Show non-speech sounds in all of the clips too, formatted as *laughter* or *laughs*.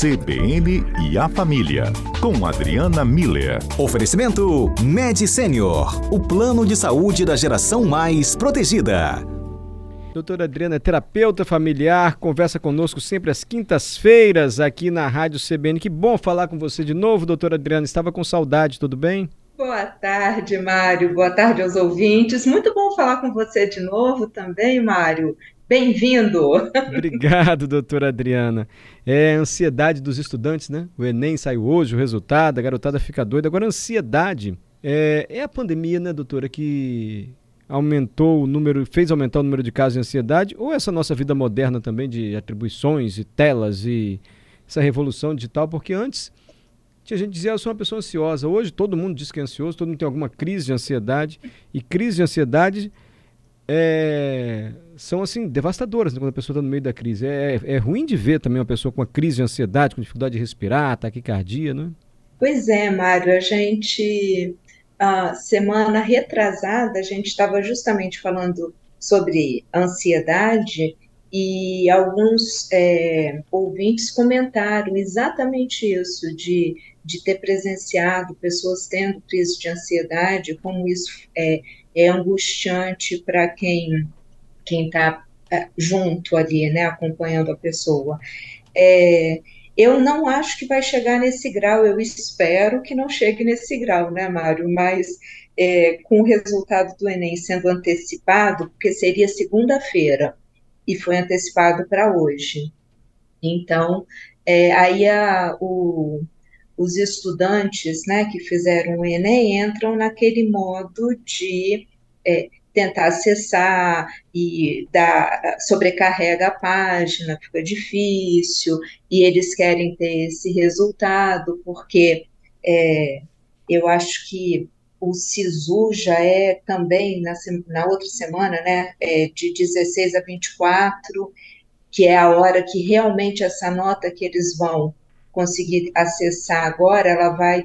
CBN e a Família, com Adriana Miller. Oferecimento Med Senior, o plano de saúde da geração mais protegida. Doutora Adriana é terapeuta familiar, conversa conosco sempre às quintas-feiras aqui na Rádio CBN. Que bom falar com você de novo, doutora Adriana. Estava com saudade, tudo bem? Boa tarde, Mário. Boa tarde aos ouvintes. Muito bom falar com você de novo também, Mário. Bem-vindo! Obrigado, doutora Adriana. É ansiedade dos estudantes, né? O Enem saiu hoje, o resultado, a garotada fica doida. Agora, ansiedade é, é a pandemia, né, doutora, que aumentou o número, fez aumentar o número de casos de ansiedade, ou essa nossa vida moderna também de atribuições e telas e essa revolução digital? Porque antes tinha gente que dizia, eu sou uma pessoa ansiosa. Hoje todo mundo diz que é ansioso, todo mundo tem alguma crise de ansiedade. E crise de ansiedade é, são assim devastadoras né, quando a pessoa está no meio da crise. É, é ruim de ver também uma pessoa com uma crise de ansiedade, com dificuldade de respirar, taquicardia, né? Pois é, Mário, a gente, a semana retrasada, a gente estava justamente falando sobre ansiedade e alguns é, ouvintes comentaram exatamente isso, de, de ter presenciado pessoas tendo crise de ansiedade, como isso é, é angustiante para quem quem está é, junto ali, né, acompanhando a pessoa. É, eu não acho que vai chegar nesse grau, eu espero que não chegue nesse grau, né, Mário? Mas é, com o resultado do Enem sendo antecipado, porque seria segunda-feira, e foi antecipado para hoje. Então, é, aí a, o, os estudantes né, que fizeram o Enem entram naquele modo de é, tentar acessar e dar, sobrecarrega a página, fica difícil, e eles querem ter esse resultado, porque é, eu acho que o SISU já é também na, na outra semana, né, é de 16 a 24, que é a hora que realmente essa nota que eles vão conseguir acessar agora, ela vai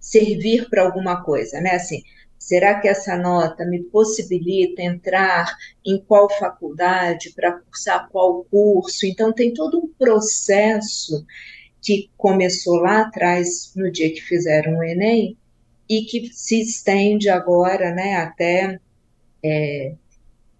servir para alguma coisa, né? Assim, será que essa nota me possibilita entrar em qual faculdade, para cursar qual curso? Então, tem todo um processo que começou lá atrás, no dia que fizeram o Enem, e que se estende agora né, até é,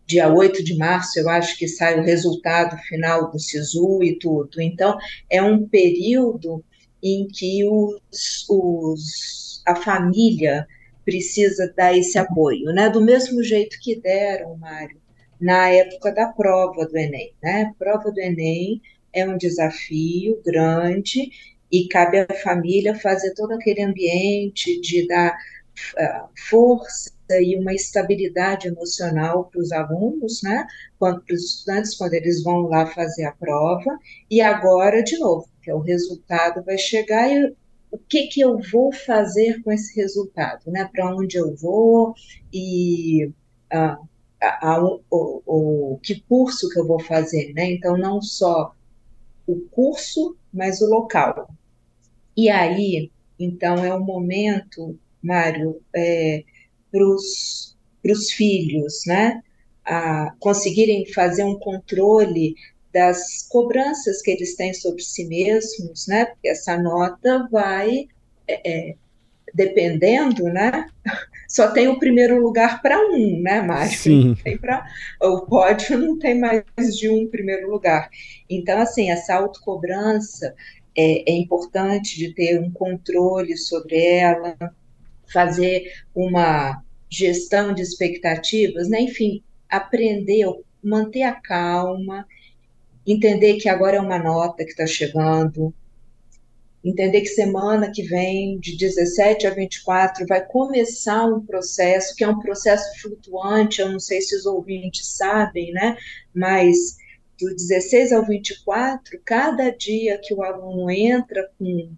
dia 8 de março, eu acho que sai o resultado final do SISU e tudo. Então, é um período em que os, os, a família precisa dar esse apoio, né? Do mesmo jeito que deram, Mário, na época da prova do Enem, né? Prova do Enem é um desafio grande e cabe à família fazer todo aquele ambiente de dar uh, força e uma estabilidade emocional para os alunos, né? Quando para os estudantes quando eles vão lá fazer a prova e agora de novo, que o resultado vai chegar e o que que eu vou fazer com esse resultado, né? Para onde eu vou e uh, a, a, o, o, o que curso que eu vou fazer, né? Então não só o curso, mas o local. E aí, então, é o momento, Mário, é, para os filhos, né? A conseguirem fazer um controle das cobranças que eles têm sobre si mesmos, né? Porque essa nota vai, é, é dependendo, né? *laughs* Só tem o primeiro lugar para um, né, Mário? Sim. Tem pra, o pódio não tem mais de um primeiro lugar. Então, assim, essa autocobrança é, é importante de ter um controle sobre ela, fazer uma gestão de expectativas, né? enfim, aprender, manter a calma, entender que agora é uma nota que está chegando, entender que semana que vem, de 17 a 24, vai começar um processo, que é um processo flutuante, eu não sei se os ouvintes sabem, né? Mas do 16 ao 24, cada dia que o aluno entra com,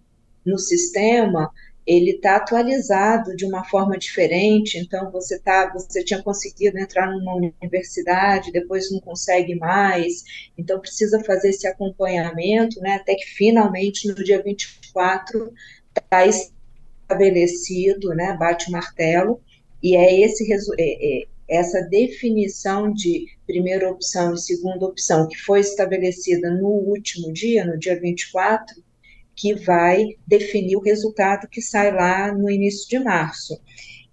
no sistema, ele está atualizado de uma forma diferente. Então, você tá, você tinha conseguido entrar numa universidade, depois não consegue mais. Então, precisa fazer esse acompanhamento, né? Até que finalmente no dia 24 está estabelecido, né? Bate o martelo. E é esse é, é, essa definição de primeira opção e segunda opção, que foi estabelecida no último dia, no dia 24, que vai definir o resultado que sai lá no início de março.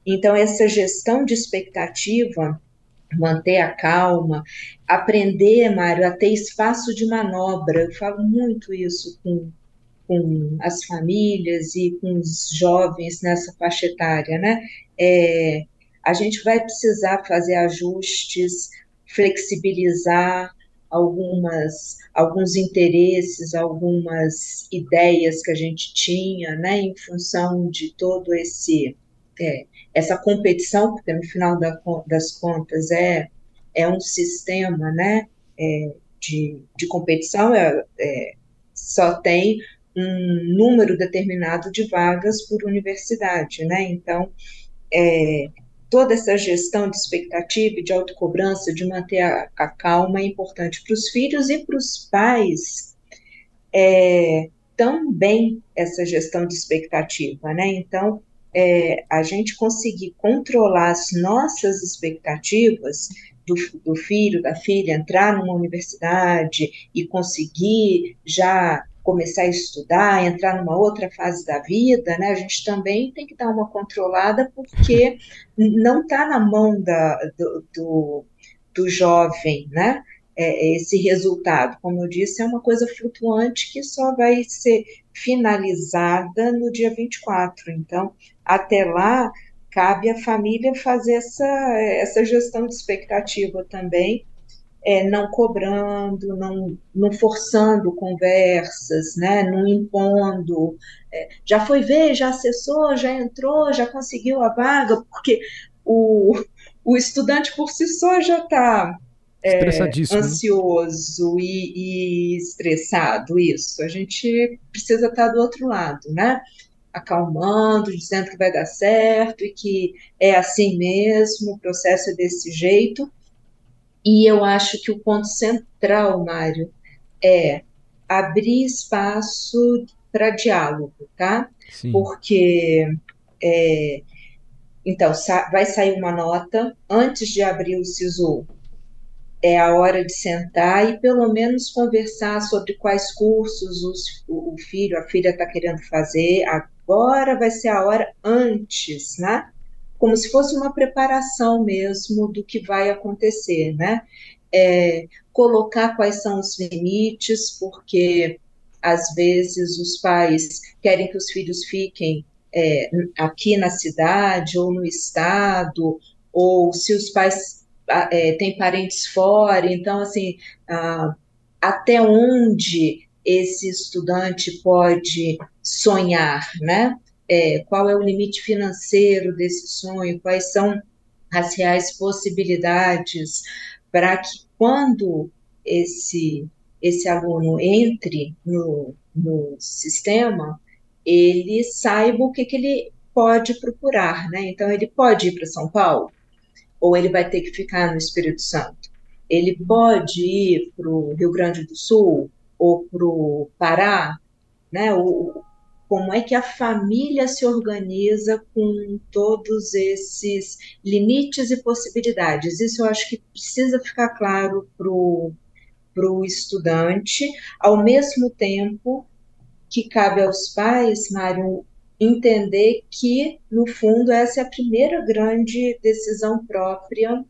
Então, essa gestão de expectativa, manter a calma, aprender, Mário, a ter espaço de manobra. Eu falo muito isso com, com as famílias e com os jovens nessa faixa etária, né? É, a gente vai precisar fazer ajustes, flexibilizar algumas alguns interesses, algumas ideias que a gente tinha, né, em função de todo esse é, essa competição, porque no final da, das contas é é um sistema, né, é, de, de competição, é, é, só tem um número determinado de vagas por universidade, né? Então, é, toda essa gestão de expectativa e de autocobrança, de manter a, a calma é importante para os filhos e para os pais é, também essa gestão de expectativa, né? Então, é, a gente conseguir controlar as nossas expectativas do, do, filho, da filha, entrar numa universidade e conseguir já começar a estudar, entrar numa outra fase da vida, né, a gente também tem que dar uma controlada, porque não está na mão da, do, do, do jovem, né? É, esse resultado, como eu disse, é uma coisa flutuante que só vai ser finalizada no dia 24. Então, até lá, cabe à família fazer essa, essa gestão de expectativa também é, não cobrando, não, não forçando conversas, né, não impondo. É, já foi ver, já acessou, já entrou, já conseguiu a vaga, porque o, o estudante por si só já está é, né? ansioso né? e, e, estressado, isso. A gente precisa estar tá do outro lado, né? Acalmando, dizendo que vai dar certo e que é assim mesmo, o processo é desse jeito, e eu acho que o ponto central, Mário, é abrir espaço para diálogo, tá? Sim. Porque é, então sa vai sair uma nota antes de abrir o SISU. É a hora de sentar e pelo menos conversar sobre quais cursos os, o, o filho, a filha está querendo fazer. Agora vai ser a hora antes, né? Como se fosse uma preparação mesmo do que vai acontecer, né? É, colocar quais são os limites, porque às vezes os pais querem que os filhos fiquem é, aqui na cidade ou no estado, ou se os pais é, têm parentes fora, então, assim, ah, até onde esse estudante pode sonhar, né? É, qual é o limite financeiro desse sonho, quais são as reais possibilidades para que quando esse, esse aluno entre no, no sistema, ele saiba o que, que ele pode procurar, né? Então, ele pode ir para São Paulo, ou ele vai ter que ficar no Espírito Santo. Ele pode ir para o Rio Grande do Sul, ou para o Pará, né? O, como é que a família se organiza com todos esses limites e possibilidades. Isso eu acho que precisa ficar claro para o estudante, ao mesmo tempo que cabe aos pais, Mário, entender que, no fundo, essa é a primeira grande decisão própria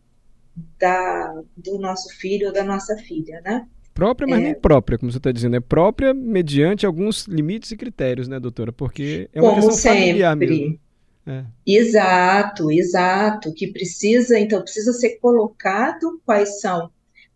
da, do nosso filho ou da nossa filha, né? Própria, mas é. nem própria, como você está dizendo. É própria mediante alguns limites e critérios, né, doutora? Porque é uma como questão sempre. familiar mesmo. É. Exato, exato. Que precisa, então, precisa ser colocado quais são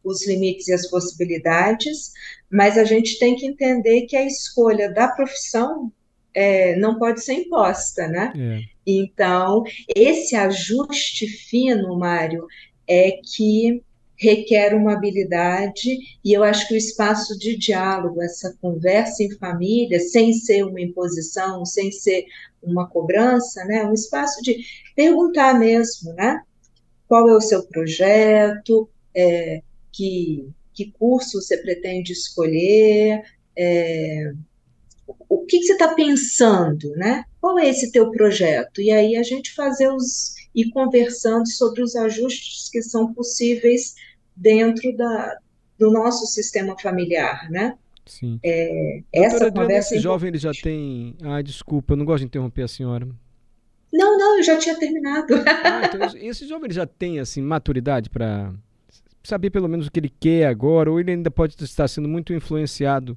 os limites e as possibilidades, mas a gente tem que entender que a escolha da profissão é, não pode ser imposta, né? É. Então, esse ajuste fino, Mário, é que requer uma habilidade, e eu acho que o espaço de diálogo, essa conversa em família, sem ser uma imposição, sem ser uma cobrança, né, um espaço de perguntar mesmo, né, qual é o seu projeto, é, que, que curso você pretende escolher, é, o que, que você está pensando, né? Qual é esse teu projeto? E aí a gente fazer os e conversando sobre os ajustes que são possíveis dentro da, do nosso sistema familiar, né? Sim. É, essa Doutora conversa. Esse é jovem ele já tem. Ah, desculpa, eu não gosto de interromper a senhora. Não, não, eu já tinha terminado. Ah, então, esse jovem ele já tem assim maturidade para saber pelo menos o que ele quer agora, ou ele ainda pode estar sendo muito influenciado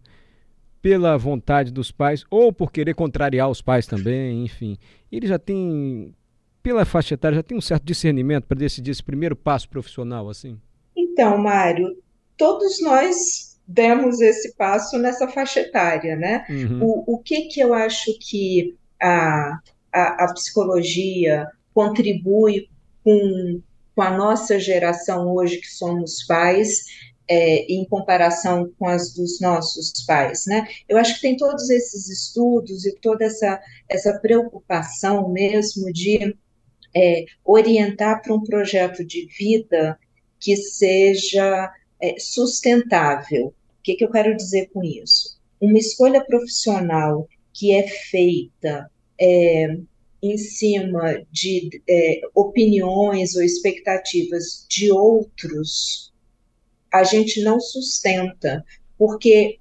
pela vontade dos pais, ou por querer contrariar os pais também, enfim. Ele já tem, pela faixa etária, já tem um certo discernimento para decidir esse primeiro passo profissional, assim? Então, Mário, todos nós demos esse passo nessa faixa etária, né? Uhum. O, o que que eu acho que a, a, a psicologia contribui com, com a nossa geração hoje, que somos pais, é, em comparação com as dos nossos pais, né? Eu acho que tem todos esses estudos e toda essa, essa preocupação mesmo de é, orientar para um projeto de vida que seja é, sustentável. O que, que eu quero dizer com isso? Uma escolha profissional que é feita é, em cima de é, opiniões ou expectativas de outros, a gente não sustenta, porque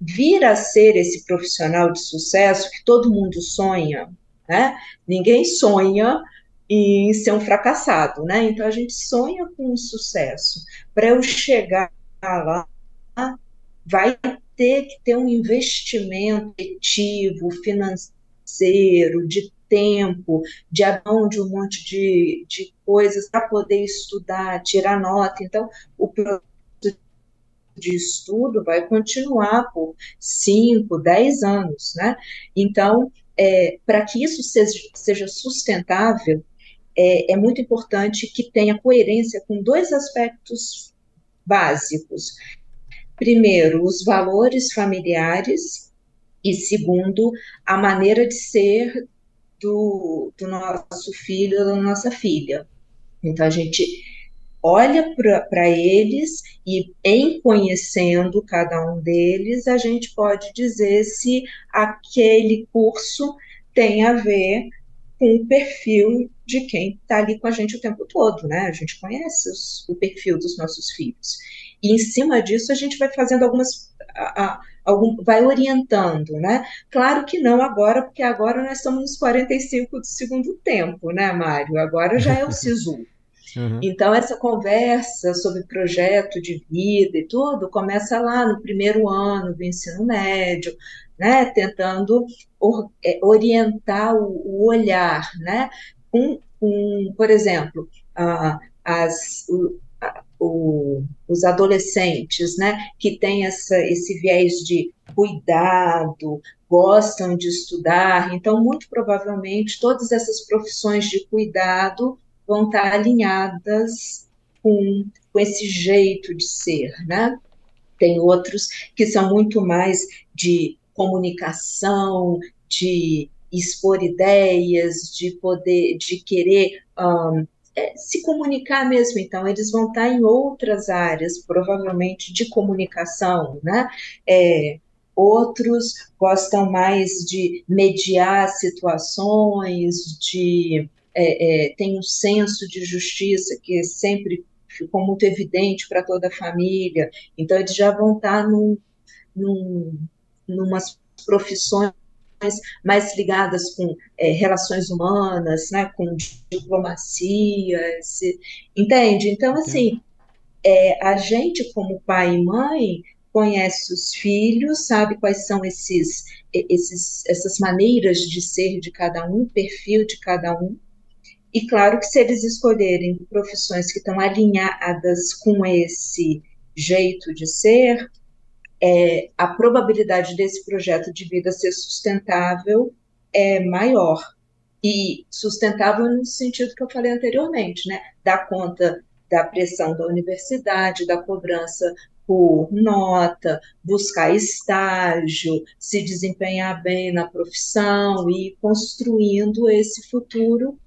vir a ser esse profissional de sucesso que todo mundo sonha, né? Ninguém sonha em ser um fracassado, né? Então a gente sonha com um sucesso. Para eu chegar lá, vai ter que ter um investimento efetivo, financeiro, de tempo, de mão de um monte de, de coisas para poder estudar, tirar nota. Então, o processo de estudo vai continuar por 5, 10 anos, né? Então, é, para que isso seja, seja sustentável, é, é muito importante que tenha coerência com dois aspectos básicos. Primeiro, os valores familiares, e segundo, a maneira de ser do, do nosso filho ou da nossa filha. Então, a gente olha para eles e, em conhecendo cada um deles, a gente pode dizer se aquele curso tem a ver com o perfil de quem está ali com a gente o tempo todo, né? A gente conhece os, o perfil dos nossos filhos. E em cima disso a gente vai fazendo algumas. A, a, algum, vai orientando, né? Claro que não agora, porque agora nós estamos nos 45 do segundo tempo, né, Mário? Agora já é o *laughs* SISU. Uhum. Então, essa conversa sobre projeto de vida e tudo começa lá no primeiro ano do ensino médio, né, tentando or, é, orientar o, o, olhar, né, um, um, por exemplo, uh, as, o, o, os adolescentes, né, que têm essa, esse viés de cuidado, gostam de estudar, então, muito provavelmente, todas essas profissões de cuidado vão estar alinhadas com, com esse jeito de ser, né? Tem outros que são muito mais de comunicação, de expor ideias, de poder, de querer um, é, se comunicar mesmo. Então, eles vão estar em outras áreas, provavelmente de comunicação, né? É, outros gostam mais de mediar situações, de é, é, tem um senso de justiça que sempre ficou muito evidente para toda a família. Então, eles já vão estar num, num numas profissões mais ligadas com é, relações humanas, né, com diplomacia, se, entende? Então, assim, é, a gente como pai e mãe conhece os filhos, sabe quais são esses, esses, essas maneiras de ser de cada um, perfil de cada um, e claro que se eles escolherem profissões que estão alinhadas com esse jeito de ser, é, a probabilidade desse projeto de vida ser sustentável é maior. E sustentável no sentido que eu falei anteriormente, né? Dar conta da pressão da universidade, da cobrança por nota, buscar estágio, se desempenhar bem na profissão e construindo esse futuro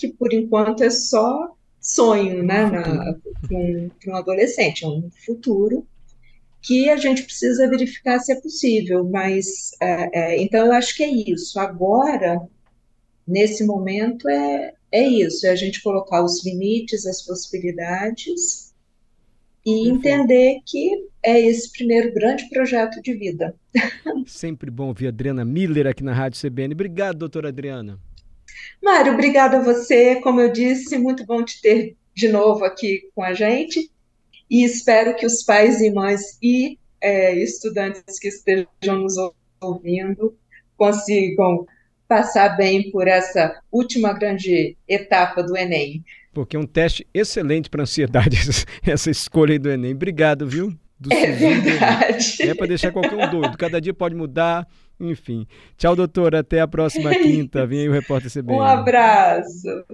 que por enquanto é só sonho, né, para um adolescente, é um futuro que a gente precisa verificar se é possível, mas é, é, então eu acho que é isso. Agora, nesse momento, é, é isso, é a gente colocar os limites, as possibilidades e entender que é esse primeiro grande projeto de vida. Sempre bom ouvir a Adriana Miller aqui na Rádio CBN. Obrigado, doutora Adriana. Mário, obrigada a você. Como eu disse, muito bom te ter de novo aqui com a gente. E espero que os pais e mães e é, estudantes que estejam nos ouvindo consigam passar bem por essa última grande etapa do Enem. Porque é um teste excelente para ansiedade, *laughs* essa escolha do Enem. Obrigado, viu? Do é verdade. É para deixar qualquer um doido. Cada dia pode mudar, enfim. Tchau, doutora. Até a próxima *laughs* quinta. Vem aí o Repórter CBN. Um abraço.